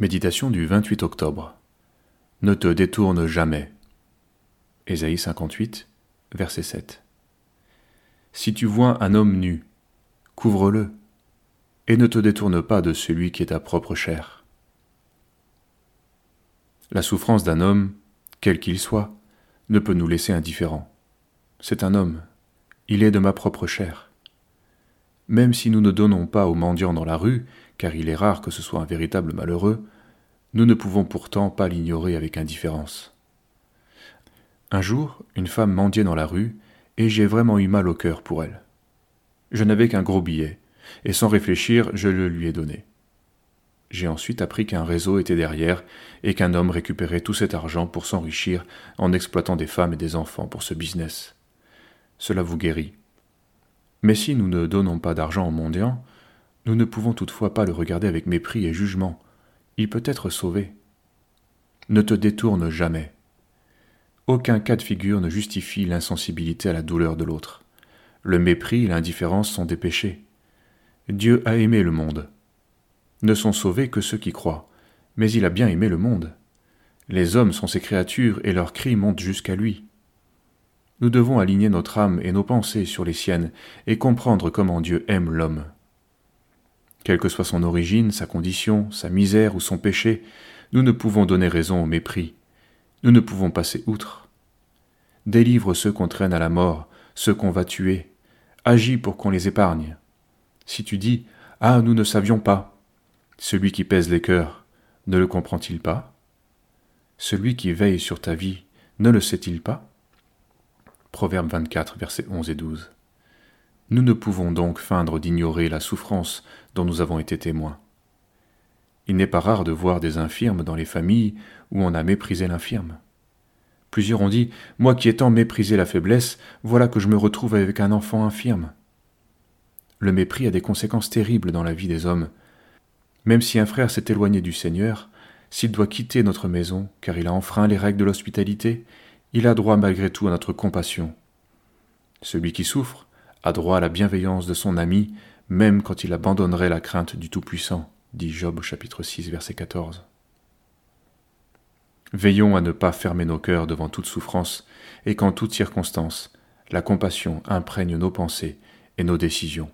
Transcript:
Méditation du 28 octobre. Ne te détourne jamais. Ésaïe 58, verset 7. Si tu vois un homme nu, couvre-le, et ne te détourne pas de celui qui est ta propre chair. La souffrance d'un homme, quel qu'il soit, ne peut nous laisser indifférents. C'est un homme, il est de ma propre chair. Même si nous ne donnons pas aux mendiants dans la rue, car il est rare que ce soit un véritable malheureux, nous ne pouvons pourtant pas l'ignorer avec indifférence. Un jour, une femme mendiait dans la rue, et j'ai vraiment eu mal au cœur pour elle. Je n'avais qu'un gros billet, et sans réfléchir, je le lui ai donné. J'ai ensuite appris qu'un réseau était derrière, et qu'un homme récupérait tout cet argent pour s'enrichir en exploitant des femmes et des enfants pour ce business. Cela vous guérit. Mais si nous ne donnons pas d'argent aux mendiants, nous ne pouvons toutefois pas le regarder avec mépris et jugement. Il peut être sauvé. Ne te détourne jamais. Aucun cas de figure ne justifie l'insensibilité à la douleur de l'autre. Le mépris et l'indifférence sont des péchés. Dieu a aimé le monde. Ne sont sauvés que ceux qui croient, mais il a bien aimé le monde. Les hommes sont ses créatures et leurs cris montent jusqu'à lui. Nous devons aligner notre âme et nos pensées sur les siennes et comprendre comment Dieu aime l'homme. Quelle que soit son origine, sa condition, sa misère ou son péché, nous ne pouvons donner raison au mépris. Nous ne pouvons passer outre. Délivre ceux qu'on traîne à la mort, ceux qu'on va tuer. Agis pour qu'on les épargne. Si tu dis Ah, nous ne savions pas, celui qui pèse les cœurs, ne le comprend-il pas? Celui qui veille sur ta vie, ne le sait-il pas? Proverbe 24, versets 11 et 12. Nous ne pouvons donc feindre d'ignorer la souffrance dont nous avons été témoins. Il n'est pas rare de voir des infirmes dans les familles où on a méprisé l'infirme. Plusieurs ont dit Moi qui ai tant méprisé la faiblesse, voilà que je me retrouve avec un enfant infirme. Le mépris a des conséquences terribles dans la vie des hommes. Même si un frère s'est éloigné du Seigneur, s'il doit quitter notre maison car il a enfreint les règles de l'hospitalité, il a droit malgré tout à notre compassion. Celui qui souffre a droit à la bienveillance de son ami, même quand il abandonnerait la crainte du Tout-Puissant, dit Job au chapitre 6, verset 14. Veillons à ne pas fermer nos cœurs devant toute souffrance, et qu'en toute circonstance, la compassion imprègne nos pensées et nos décisions.